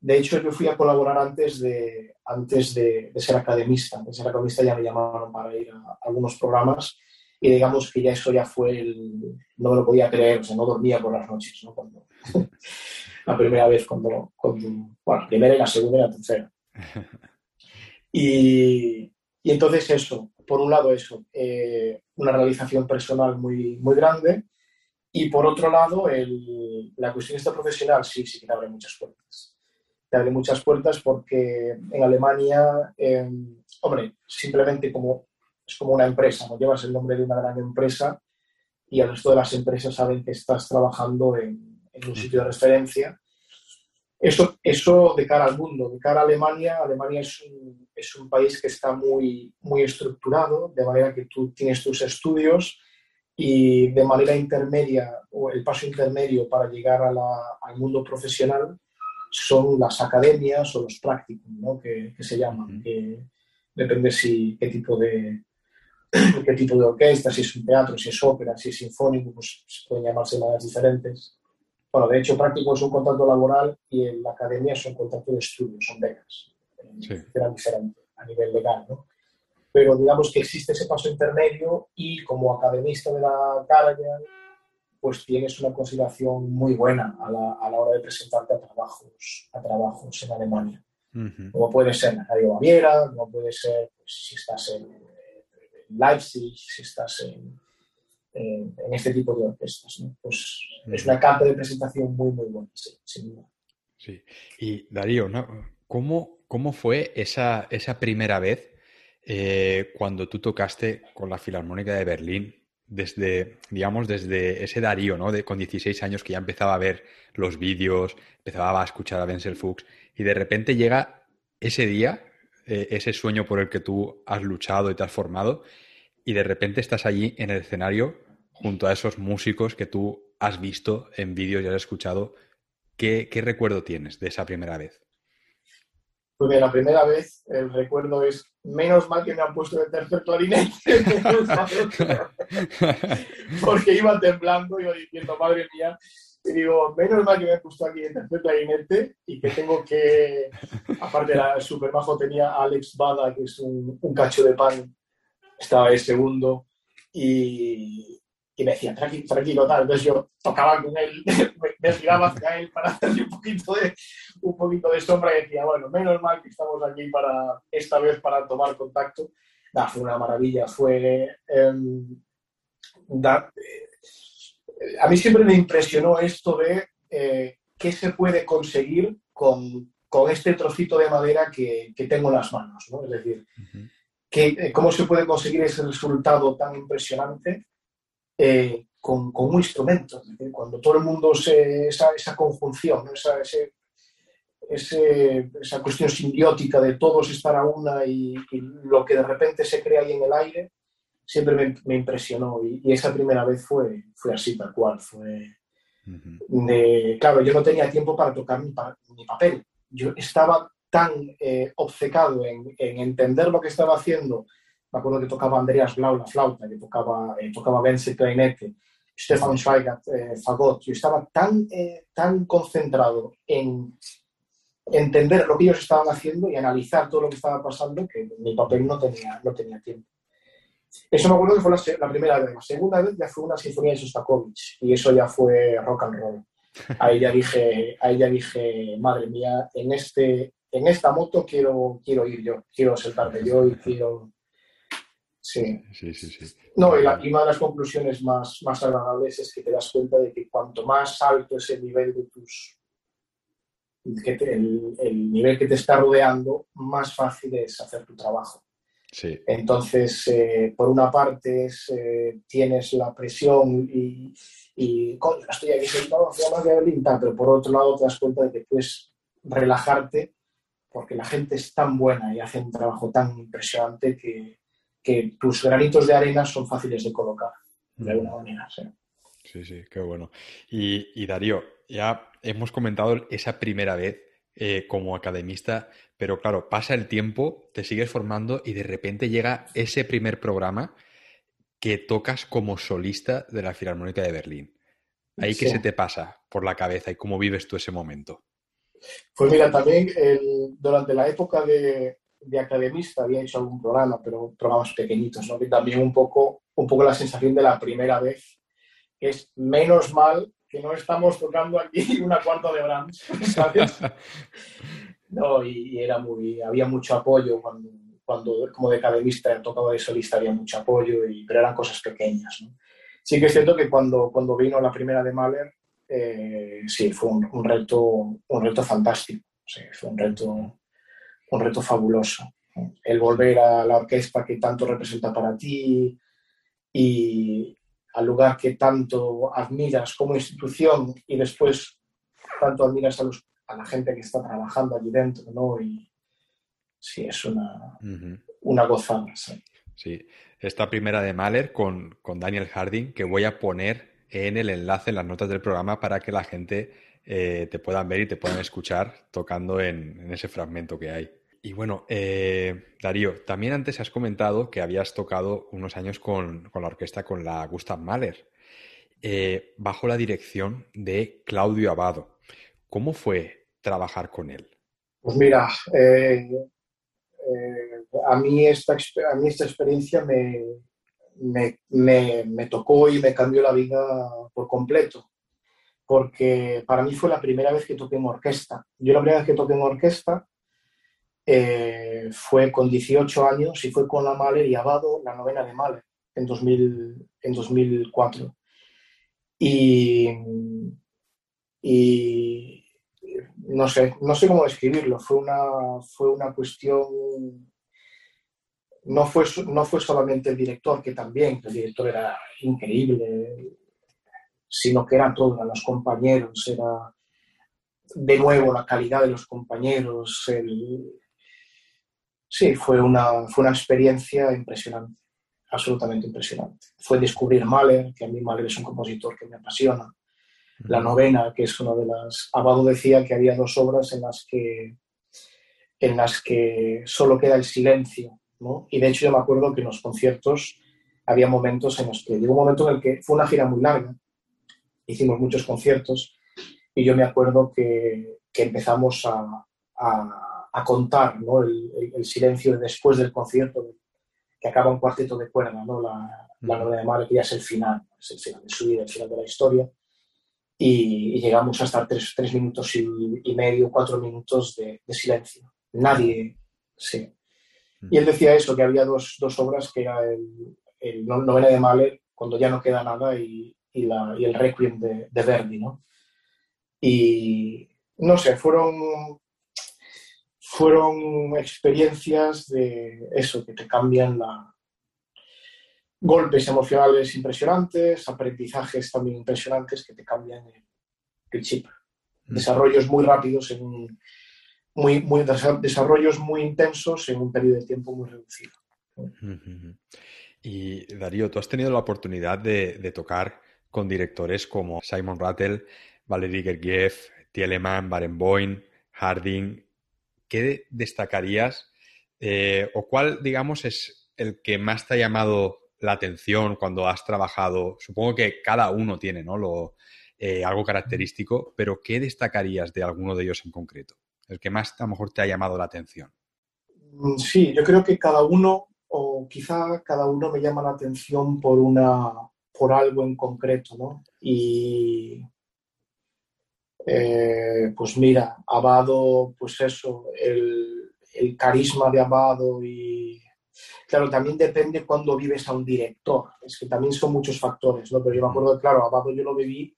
de hecho, yo fui a colaborar antes de, antes de, de, ser academista. De ser academista ya me llamaron para ir a, a algunos programas y digamos que ya eso ya fue el... no me lo podía creer, o sea, no dormía por las noches, ¿no? Cuando, la primera vez, cuando, cuando, bueno, la primera y la segunda y la tercera. Y, y entonces eso, por un lado eso, eh, una realización personal muy, muy grande y por otro lado el, la cuestión esta profesional sí, sí que te abre muchas puertas. Te abre muchas puertas porque en Alemania, eh, hombre, simplemente como es como una empresa, no llevas el nombre de una gran empresa y el resto de las empresas saben que estás trabajando en, en un sitio de referencia. Eso, eso de cara al mundo, de cara a Alemania, Alemania es un, es un país que está muy, muy estructurado, de manera que tú tienes tus estudios y de manera intermedia, o el paso intermedio para llegar a la, al mundo profesional, son las academias o los prácticos, ¿no? que, se llaman. depende si qué tipo de qué tipo de orquesta, si es un teatro, si es ópera, si es sinfónico, pues pueden llamarse maneras diferentes. Bueno, de hecho, práctico es un contrato laboral y en la academia es un contrato de estudio, son becas. Sí. Era diferente a nivel legal, ¿no? Pero digamos que existe ese paso intermedio y como academista de la Karajan, pues tienes una consideración muy buena a la, a la, hora de presentarte a trabajos, a trabajos en Alemania. Como puede ser la Radio Baviera, como puede ser pues, si estás en, Leipzig, si estás en, en, este tipo de orquestas. ¿no? Pues es una carta de presentación muy, muy buena, sí, sin duda. Sí. Y Darío, ¿no? ¿cómo, ¿cómo fue esa, esa primera vez eh, cuando tú tocaste con la Filarmónica de Berlín? desde, digamos, desde ese Darío, ¿no? De, con 16 años que ya empezaba a ver los vídeos, empezaba a escuchar a Denzel Fuchs y de repente llega ese día, eh, ese sueño por el que tú has luchado y te has formado y de repente estás allí en el escenario junto a esos músicos que tú has visto en vídeos y has escuchado. ¿Qué, qué recuerdo tienes de esa primera vez? Pues bien, la primera vez el recuerdo es menos mal que me han puesto de tercer clarinete. Porque iba temblando, iba diciendo, madre mía, y digo, menos mal que me han puesto aquí en tercer clarinete y que tengo que, aparte era súper bajo, tenía a Alex Bada, que es un, un cacho de pan, estaba el segundo, y, y me decía, tranquilo, tranquilo, tal. Entonces yo tocaba con él, me, giraba hacia él para hacerle un poquito, de, un poquito de sombra y decía, bueno, menos mal que estamos aquí para, esta vez para tomar contacto. Nah, fue una maravilla, fue... Em, eh, a mí siempre me impresionó esto de eh, qué se puede conseguir con, con, este trocito de madera que, que tengo en las manos, ¿no? Es decir, que, eh, cómo se puede conseguir ese resultado tan impresionante eh, con, un instrumento. cuando todo el mundo se, esa, esa conjunción, esa, esa cuestión simbiótica de todos estar a una y, lo que de repente se crea ahí en el aire, siempre me, impresionó. Y, esa primera vez fue, fue así, tal cual. Fue claro, yo no tenía tiempo para tocar mi, mi papel. Yo estaba tan eh, obcecado en, en entender lo que estaba haciendo me acuerdo que tocaba Andreas Blau la flauta, que tocaba, eh, tocaba Vence clarinete, Stefan Schweigert eh, fagot. Yo estaba tan, eh, tan concentrado en entender lo que ellos estaban haciendo y analizar todo lo que estaba pasando que mi papel no tenía, no tenía tiempo. Eso me acuerdo que fue la, primera vez. La segunda vez ya fue una sinfonía de Sostakovich y eso ya fue rock and roll. Ahí ya dije, ahí ya dije madre mía, en, este, en esta moto quiero, quiero ir yo, quiero sentarme yo y quiero, Sí. Sí, sí, sí. No, y, la, una de las conclusiones más, más agradables es que te das cuenta de que cuanto más alto es el nivel de tus. Que el, el, nivel que te está rodeando, más fácil es hacer tu trabajo. Sí. Entonces, eh, por una parte, eh, tienes la presión y, y, coño, estoy aquí sentado, más de pero por otro lado te das cuenta de que puedes relajarte porque la gente es tan buena y hace un trabajo tan impresionante que, que tus granitos de arena son fáciles de colocar, de alguna manera. Sí, sí, sí qué bueno. Y, Darío, ya hemos comentado esa primera vez eh, como academista, pero claro, pasa el tiempo, te sigues formando y de repente llega ese primer programa que tocas como solista de la Filarmónica de Berlín. ¿Ahí qué se te pasa por la cabeza y cómo vives tú ese momento? Pues mira, también durante la época de, de academista había hecho algún programa, pero programas pequeñitos, ¿no? Que también un poco, un poco la sensación de la primera vez, es menos mal que no estamos tocando aquí una cuarta de Brahms, ¿sabes? No, y, era muy, había mucho apoyo cuando, cuando como de academista tocaba de solista había mucho apoyo, y, pero eran cosas pequeñas, ¿no? Sí que es cierto que cuando, cuando vino la primera de Mahler, eh, sí, fue un, un, reto, un reto fantástico, sí, fue un reto un reto fabuloso. El volver a la orquesta que tanto representa para ti y al lugar que tanto admiras como institución y después tanto admiras a, los, a la gente que está trabajando allí dentro, ¿no? Y sí, es una, una gozada. Sí. esta primera de Mahler con, con Daniel Harding, que voy a poner en el enlace, en las notas del programa, para que la gente eh, te puedan ver y te puedan escuchar tocando en, ese fragmento que hay. Y bueno, eh, Darío, también antes has comentado que habías tocado unos años con, la orquesta con la Gustav Mahler, eh, bajo la dirección de Claudio Abado. ¿Cómo fue trabajar con él? Pues mira, a, mí esta, experiencia me, tocó y me cambió la vida por completo porque para mí fue la primera vez que toqué en orquesta. Yo la primera vez que toqué en orquesta eh, fue con 18 años y fue con la Mahler y Abado, la novena de Mahler, en, 2000, en 2004. Y, y no sé, no sé cómo describirlo, fue una, fue una cuestión no fue, no fue solamente el director, que también, el director era increíble, sino que eran todos, los compañeros, era de nuevo la calidad de los compañeros. Sí, fue una, fue una experiencia impresionante, absolutamente impresionante. Fue descubrir Mahler, que a mí Mahler es un compositor que me apasiona. La novena, que es una de las... Abado decía que había dos obras en las que, en las que solo queda el silencio. ¿no? Y de hecho yo me acuerdo que en los conciertos había momentos en los que llegó un momento en el que fue una gira muy larga hicimos muchos conciertos y yo me acuerdo que, que empezamos a, a, a contar ¿no? el, el, silencio después del concierto, que acaba un cuarteto de cuerda, ¿no? la, la novela de Madre, que ya es el final, es el final de su vida, el final de la historia. Y, y llegamos a estar tres, tres minutos y, y, medio, cuatro minutos de, de silencio. Nadie, sí. Y él decía eso, que había dos, dos obras, que era el, el novela de Mahler, cuando ya no queda nada, y, y, la, y el Requiem de, de, Verdi, ¿no? Y no sé, fueron, fueron experiencias de eso, que te cambian la... Golpes emocionales impresionantes, aprendizajes también impresionantes que te cambian el, el chip. Mm. Desarrollos muy rápidos en muy, muy, desarrollos muy intensos en un periodo de tiempo muy reducido. Y Darío, tú has tenido la oportunidad de, de tocar con directores como Simon Rattle, Valery Gergiev, Tielemann, Barenboim, Harding. ¿Qué destacarías eh, o cuál, digamos, es el que más te ha llamado la atención cuando has trabajado? Supongo que cada uno tiene ¿no? Lo, eh, algo característico, pero ¿qué destacarías de alguno de ellos en concreto? El que más a lo mejor te ha llamado la atención. Mm, sí, yo creo que cada uno, o quizá cada uno me llama la atención por una, por algo en concreto, ¿no? Y eh, pues mira, Abado, pues eso, el, carisma de Abado y claro, también depende cuando vives a un director, es que también son muchos factores, ¿no? Pero yo me acuerdo claro, Abado yo lo viví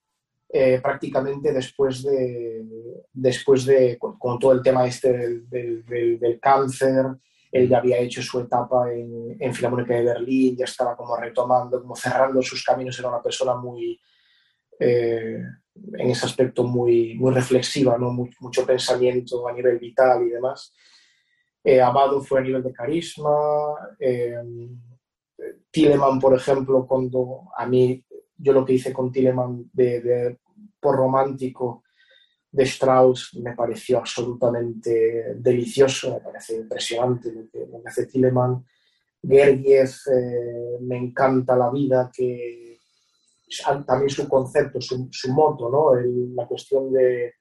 eh, prácticamente después de, después de, con, todo el tema este del, del, del cáncer, él ya había hecho su etapa en, en Filarmónica de Berlín, ya estaba como retomando, como cerrando sus caminos, era una persona muy, eh, en ese aspecto muy, muy reflexiva, ¿no? mucho pensamiento a nivel vital y demás. Eh, Amado fue a nivel de carisma. Eh, Tilleman, por ejemplo, cuando a mí, yo lo que hice con Tilleman de, de por romántico, de Strauss me pareció absolutamente delicioso, me parece impresionante lo que, lo que hace Tilleman. Gergiev, eh, me encanta la vida, que también su concepto, su, su moto, ¿no? El, la cuestión de.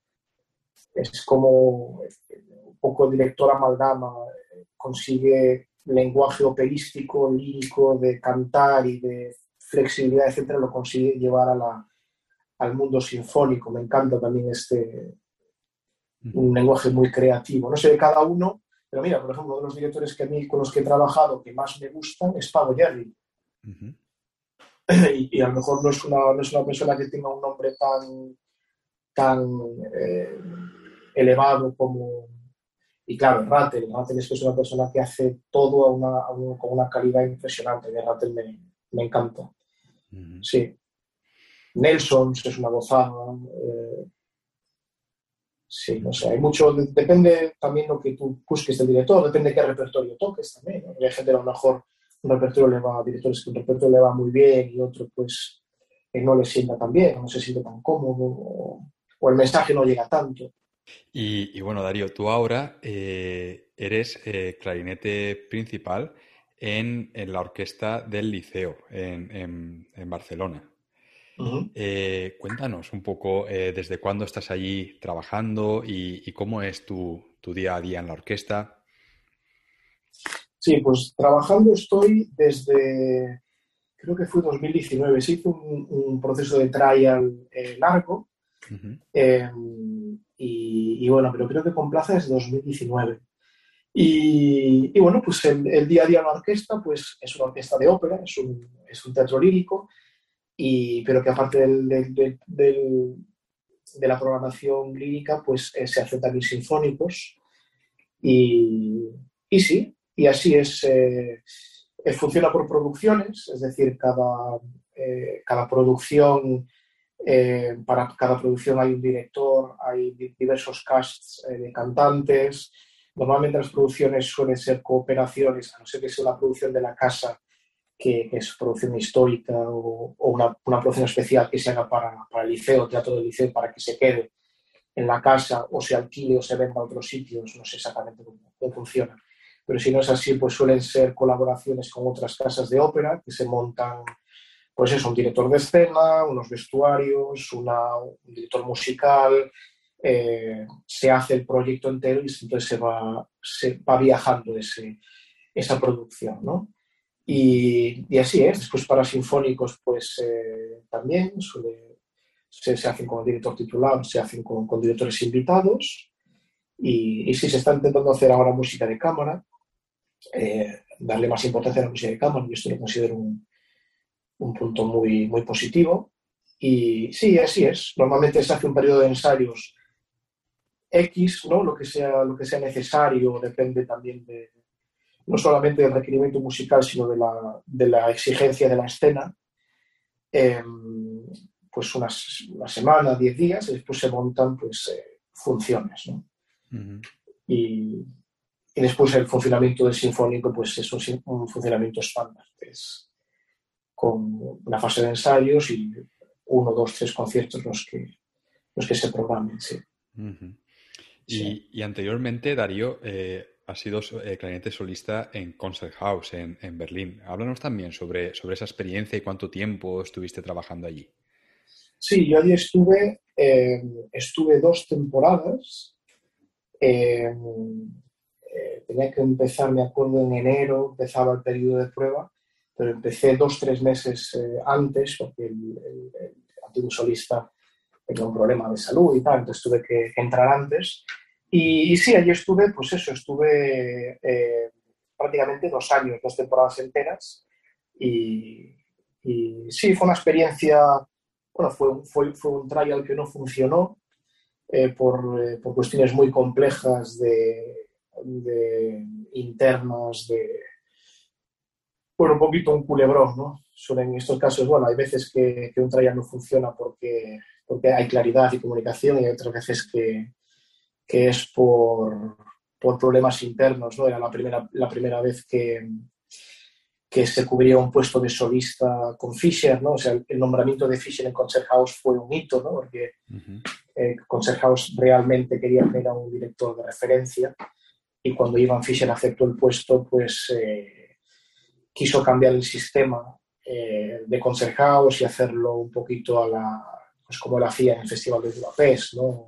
Es como un poco director amalgama, consigue lenguaje operístico, lírico, de cantar y de flexibilidad, etcétera, lo consigue llevar a la, al mundo sinfónico. Me encanta también este, un lenguaje muy creativo. No sé de cada uno, pero mira, por ejemplo, uno de los directores que a mí, con los que he trabajado que más me gustan es Pago Jerry. Uh -huh. y, y, a lo mejor no es, una, no es una persona que tenga un nombre tan, tan eh, elevado como... Y claro, Rattel, Rattel es que es una persona que hace todo a una, a un, con una calidad impresionante. De Rattel me, me encanta. Uh -huh. Sí. Nelson es una gozada. Eh, sí, no sé, hay mucho, depende también lo que tú busques del director, depende qué repertorio toques también. Hay gente a lo mejor un repertorio le va, directores que un repertorio le va muy bien y otro pues no le sienta tan bien, no se siente tan cómodo o, el mensaje no llega tanto. Y, bueno, Darío, tú ahora eh, eres eh, clarinete principal en, la orquesta del Liceo en, Barcelona. Eh, cuéntanos un poco desde cuándo estás allí trabajando y, cómo es tu, día a día en la orquesta. Sí, pues trabajando estoy desde, creo que fue 2019. Se hizo un, proceso de trial largo y, bueno, pero creo que con plaza es 2019. Y, bueno, pues el, día a día en la orquesta, pues es una orquesta de ópera, es un, es un teatro lírico, y, pero que aparte del, del, de la programación lírica, pues eh, se hacen también sinfónicos. Y, y sí, y así es, eh, funciona por producciones, es decir, cada, eh, cada producción eh, para cada producción hay un director, hay diversos casts eh, de cantantes. Normalmente las producciones suelen ser cooperaciones, a no ser que sea una producción de la casa, que, es producción histórica, o, una, producción especial que se haga para, el liceo, teatro del liceo, para que se quede en la casa o se alquile o se venda a otros sitios, no sé exactamente cómo, cómo funciona. Pero si no es así, pues suelen ser colaboraciones con otras casas de ópera que se montan pues es un director de escena, unos vestuarios, un director musical, eh, se hace el proyecto entero y entonces se va, se va viajando ese, esa producción, ¿no? Y, así es, después para sinfónicos pues eh, también se, se, hacen con director titular, se hacen con, directores invitados y, y sí se está intentando hacer ahora música de cámara, eh, darle más importancia a la música de cámara, y esto lo considero un, un punto muy, muy positivo. Y sí, así es. Normalmente se hace un periodo de ensayos X, ¿no? lo, que sea, lo que sea necesario, depende también de, no solamente del requerimiento musical, sino de la, de la exigencia de la escena. Em, pues unas, una semana, diez días, y después se montan pues, eh, funciones. ¿no? y, y, después el funcionamiento del sinfónico pues, es un, un funcionamiento estándar. Es, con una fase de ensayos y uno, dos, tres conciertos los que, los que se programen. Sí. y, anteriormente, Darío, eh, ha sido eh, clarinete solista en Concert House en, en, Berlín. Háblanos también sobre, sobre esa experiencia y cuánto tiempo estuviste trabajando allí. Sí, yo allí estuve, eh, estuve dos temporadas. Eh, tenía que empezar, me acuerdo, en enero, empezaba el periodo de prueba pero empecé dos, tres meses eh, antes porque el, antiguo solista tenía un problema de salud y tal, entonces tuve que entrar antes. Y, sí, allí estuve, pues eso, estuve eh, prácticamente dos años, dos temporadas enteras. Y, sí, fue una experiencia, bueno, fue, fue, fue un trial que no funcionó eh, por, por, cuestiones muy complejas de, de internas, de, bueno, un poquito un culebrón, ¿no? Son en estos casos, bueno, hay veces que, un trial no funciona porque, porque hay claridad y comunicación y hay otras veces que, que es por, por, problemas internos, ¿no? Era la primera, la primera vez que, que se cubría un puesto de solista con Fisher, ¿no? O sea, el, nombramiento de Fisher en Concert House fue un hito, ¿no? Porque eh, Concert House realmente quería tener a un director de referencia y cuando Ivan Fisher aceptó el puesto, pues... Eh, quiso cambiar el sistema eh, de Concert House y hacerlo un poquito a la, pues como lo hacía en el Festival de Budapest, ¿no?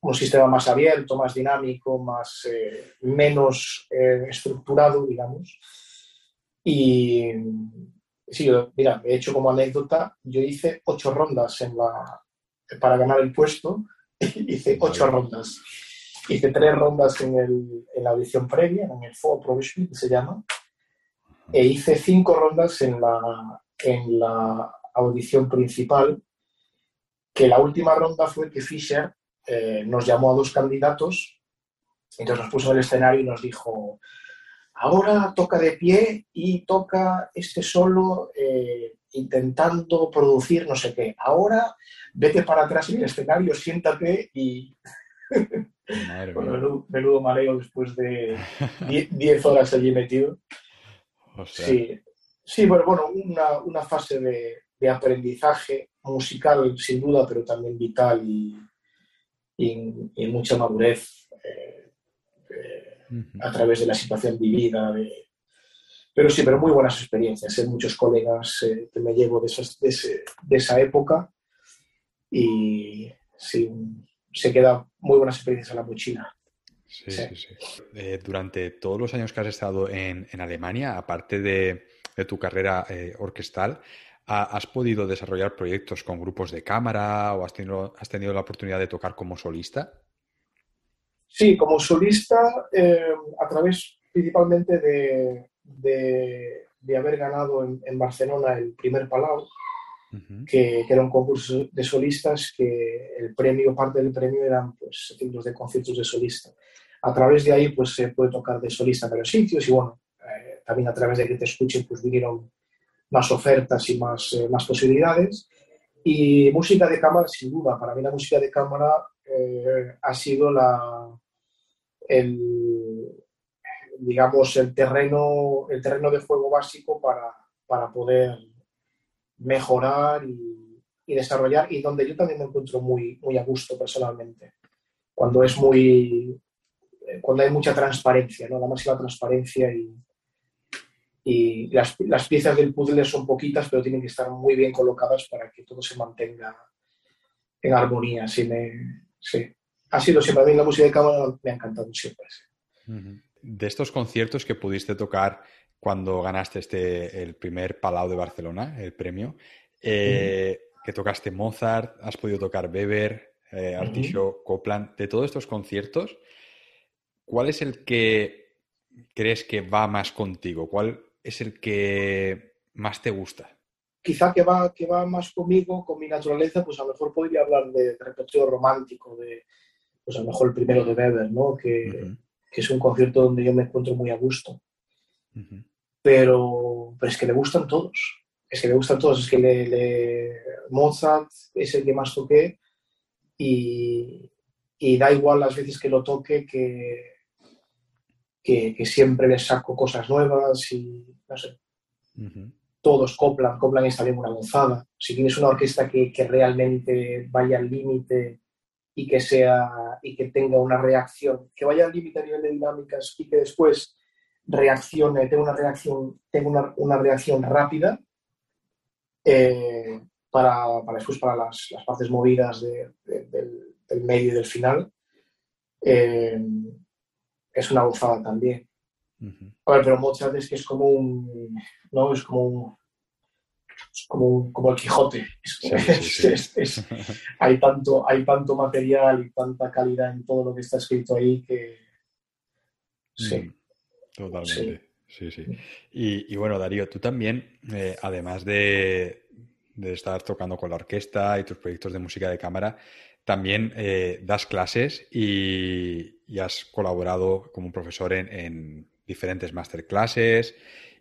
Un sistema más abierto, más dinámico, más, eh, menos eh, estructurado, digamos. Y sí, mira, he hecho como anécdota, yo hice ocho rondas en la, para ganar el puesto, hice ocho rondas. Hice tres rondas en, el, en la audición previa, en el Fo Provision, que se llama, e hice cinco rondas en la, en la audición principal, que la última ronda fue que Fisher eh, nos llamó a dos candidatos, entonces nos puso en el escenario y nos dijo, ahora toca de pie y toca este solo eh, intentando producir no sé qué. Ahora vete para atrás en el escenario, siéntate y... bueno, menudo, mareo después de 10 horas allí metido. Sí, sí bueno, bueno una, una, fase de, aprendizaje musical, sin duda, pero también vital y, y, mucha madurez eh, eh, a través de la situación vivida. pero sí, pero muy buenas experiencias. Hay muchos colegas que me llevo de, de, esa época y sí, se queda muy buenas experiencias en la mochila. Sí, sí, sí. Eh, durante todos los años que has estado en, Alemania, aparte de, tu carrera eh, orquestal, ¿has podido desarrollar proyectos con grupos de cámara o has tenido, has tenido la oportunidad de tocar como solista? Sí, como solista, eh, a través principalmente de, de, haber ganado en, Barcelona el primer Palau, que, era un concurso de solistas que el premio, parte del premio eran pues cientos de conciertos de solista. A través de ahí pues se puede tocar de solista en varios sitios y bueno, eh, también a través de que te escuchen pues vinieron más ofertas y más, eh, más posibilidades. Y música de cámara, sin duda, para mí la música de cámara eh, ha sido la, el, digamos, el terreno, el terreno de juego básico para, para poder mejorar y, desarrollar y donde yo también me encuentro muy, muy a gusto personalmente. Cuando es muy, cuando hay mucha transparencia, ¿no? la máxima transparencia y, y las, las, piezas del puzzle son poquitas, pero tienen que estar muy bien colocadas para que todo se mantenga en armonía. Sí, me, sí. Ha sido siempre, a mí la música de cámara me ha encantado siempre. De estos conciertos que pudiste tocar cuando ganaste este, el primer Palau de Barcelona, el premio, eh, que tocaste Mozart, has podido tocar Weber, eh, Artichoke, Copland, de todos estos conciertos, ¿cuál es el que crees que va más contigo? ¿Cuál es el que más te gusta? Quizá que va, que va más conmigo, con mi naturaleza, pues a lo mejor podría hablar de, repertorio romántico, de pues a lo mejor el primero de Weber, ¿no? Que, que es un concierto donde yo me encuentro muy a gusto pero, pero, es que le gustan todos. Es que le gustan todos. Es que le, Mozart es el que más toqué y, y, da igual las veces que lo toque que, que, siempre le saco cosas nuevas y no sé. Todos coplan, coplan es también una gozada. Si tienes una orquesta que, que realmente vaya al límite y que sea y que tenga una reacción, que vaya al límite a nivel de dinámicas y que después reaccione, tengo una reacción, tengo una, una reacción rápida eh, para, para, después para las, las partes movidas de, del, del, medio y del final. Eh, es una gozada también. A ver, pero muchas veces que es como un, ¿no? Es como un, como, como, el Quijote. hay, tanto, hay tanto material y tanta calidad en todo lo que está escrito ahí que sí. Totalmente. Sí, sí. Y, bueno, Darío, tú también, eh, además de, estar tocando con la orquesta y tus proyectos de música de cámara, también eh, das clases y, has colaborado como profesor en, diferentes masterclasses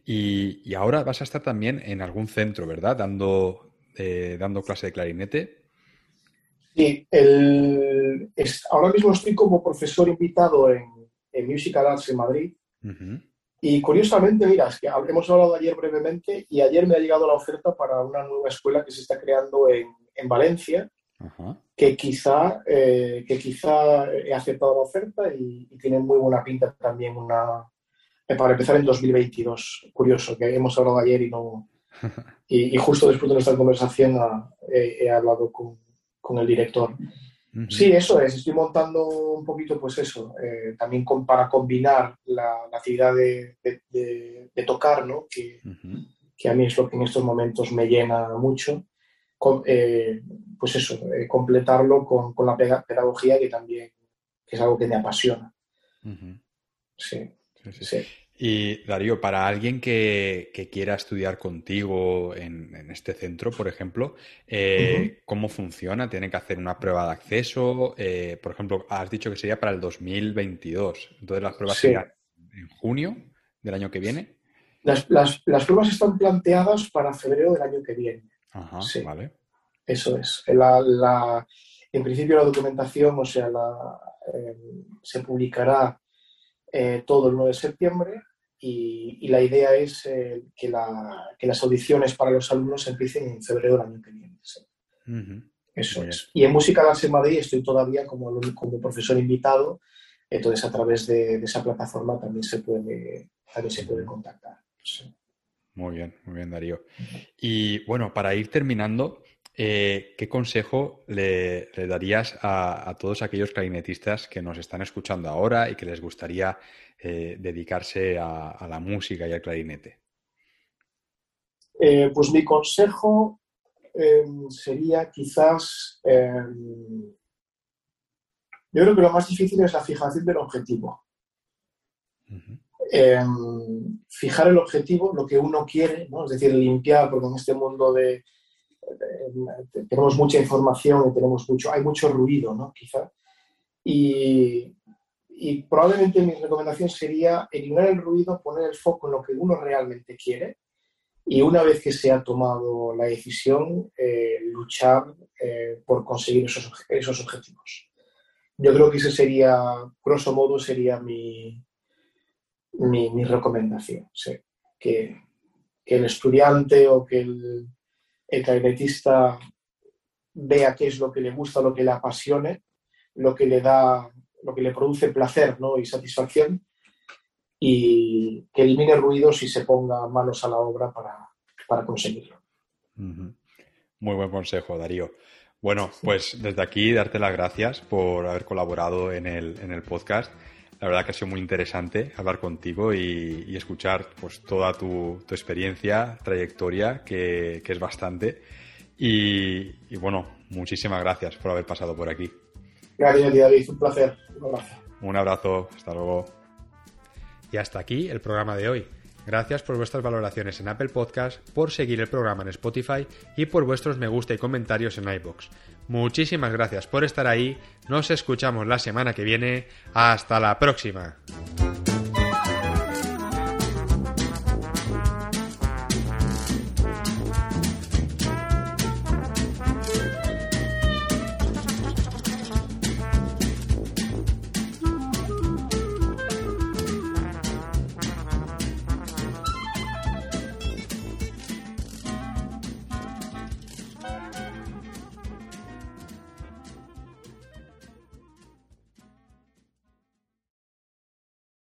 y, y, ahora vas a estar también en algún centro, ¿verdad? Dando, eh, dando clase de clarinete. Sí, el, ahora mismo estoy como profesor invitado en, en Musical Arts en Madrid y curiosamente, mira, es que hemos hablado ayer brevemente y ayer me ha llegado la oferta para una nueva escuela que se está creando en, en Valencia, que, quizá, eh, que quizá he aceptado la oferta y, tiene muy buena pinta también una, eh, para empezar en 2022. Curioso, que hemos hablado ayer y no... Y, justo después de nuestra conversación he hablado con, con el director. Sí, eso es. Estoy montando un poquito, pues eso, eh, también para combinar la, actividad de, tocar, ¿no? Que, que, a mí es lo que en estos momentos me llena mucho. Eh, pues eso, eh, completarlo con, con, la pedagogía que también es algo que me apasiona. sí, sí. sí. Y Darío, para alguien que, quiera estudiar contigo en, este centro, por ejemplo, eh, ¿cómo funciona? ¿Tiene que hacer una prueba de acceso? Por ejemplo, has dicho que sería para el 2022. Entonces, ¿las pruebas serían en junio del año que viene? Las, pruebas están planteadas para febrero del año que viene. Ajá, vale. Eso es. en principio, la documentación, o sea, eh, se publicará todo el 9 de septiembre y, la idea es eh, que, las audiciones para los alumnos empiecen en febrero del año que viene. Eso es. Y en Música Dance en Madrid estoy todavía como, como profesor invitado, entonces a través de, esa plataforma también se puede, también se puede contactar. Muy bien, muy bien, Darío. Y bueno, para ir terminando, eh, ¿qué consejo le, darías a, todos aquellos clarinetistas que nos están escuchando ahora y que les gustaría eh, dedicarse a, la música y al clarinete? Eh, pues mi consejo sería quizás, yo creo que lo más difícil es la fijación del objetivo. Em, fijar el objetivo, lo que uno quiere, es decir, limpiar, porque en este mundo de, tenemos mucha información tenemos mucho, hay mucho ruido, ¿no? Quizá. Y, y, probablemente mi recomendación sería eliminar el ruido, poner el foco en lo que uno realmente quiere y una vez que se ha tomado la decisión, eh, luchar eh, por conseguir esos, esos objetivos. Yo creo que ese sería, grosso modo, sería mi, mi, recomendación. Que, que, el estudiante o que el, el clarinetista vea qué es lo que le gusta, lo que le apasione, lo que le da, lo que le produce placer ¿no? y satisfacción y que elimine ruidos y se ponga manos a la obra para, conseguirlo. Muy buen consejo, Darío. Bueno, pues desde aquí darte las gracias por haber colaborado en el, en el podcast. La verdad que ha sido muy interesante hablar contigo y, escuchar pues, toda tu, experiencia, trayectoria, que, es bastante. Y, bueno, muchísimas gracias por haber pasado por aquí. Gracias, David. Un placer. Un abrazo. Un abrazo. Hasta luego. Y hasta aquí el programa de hoy. Gracias por vuestras valoraciones en Apple Podcast, por seguir el programa en Spotify y por vuestros me gusta y comentarios en iBox. Muchísimas gracias por estar ahí. Nos escuchamos la semana que viene. Hasta la próxima.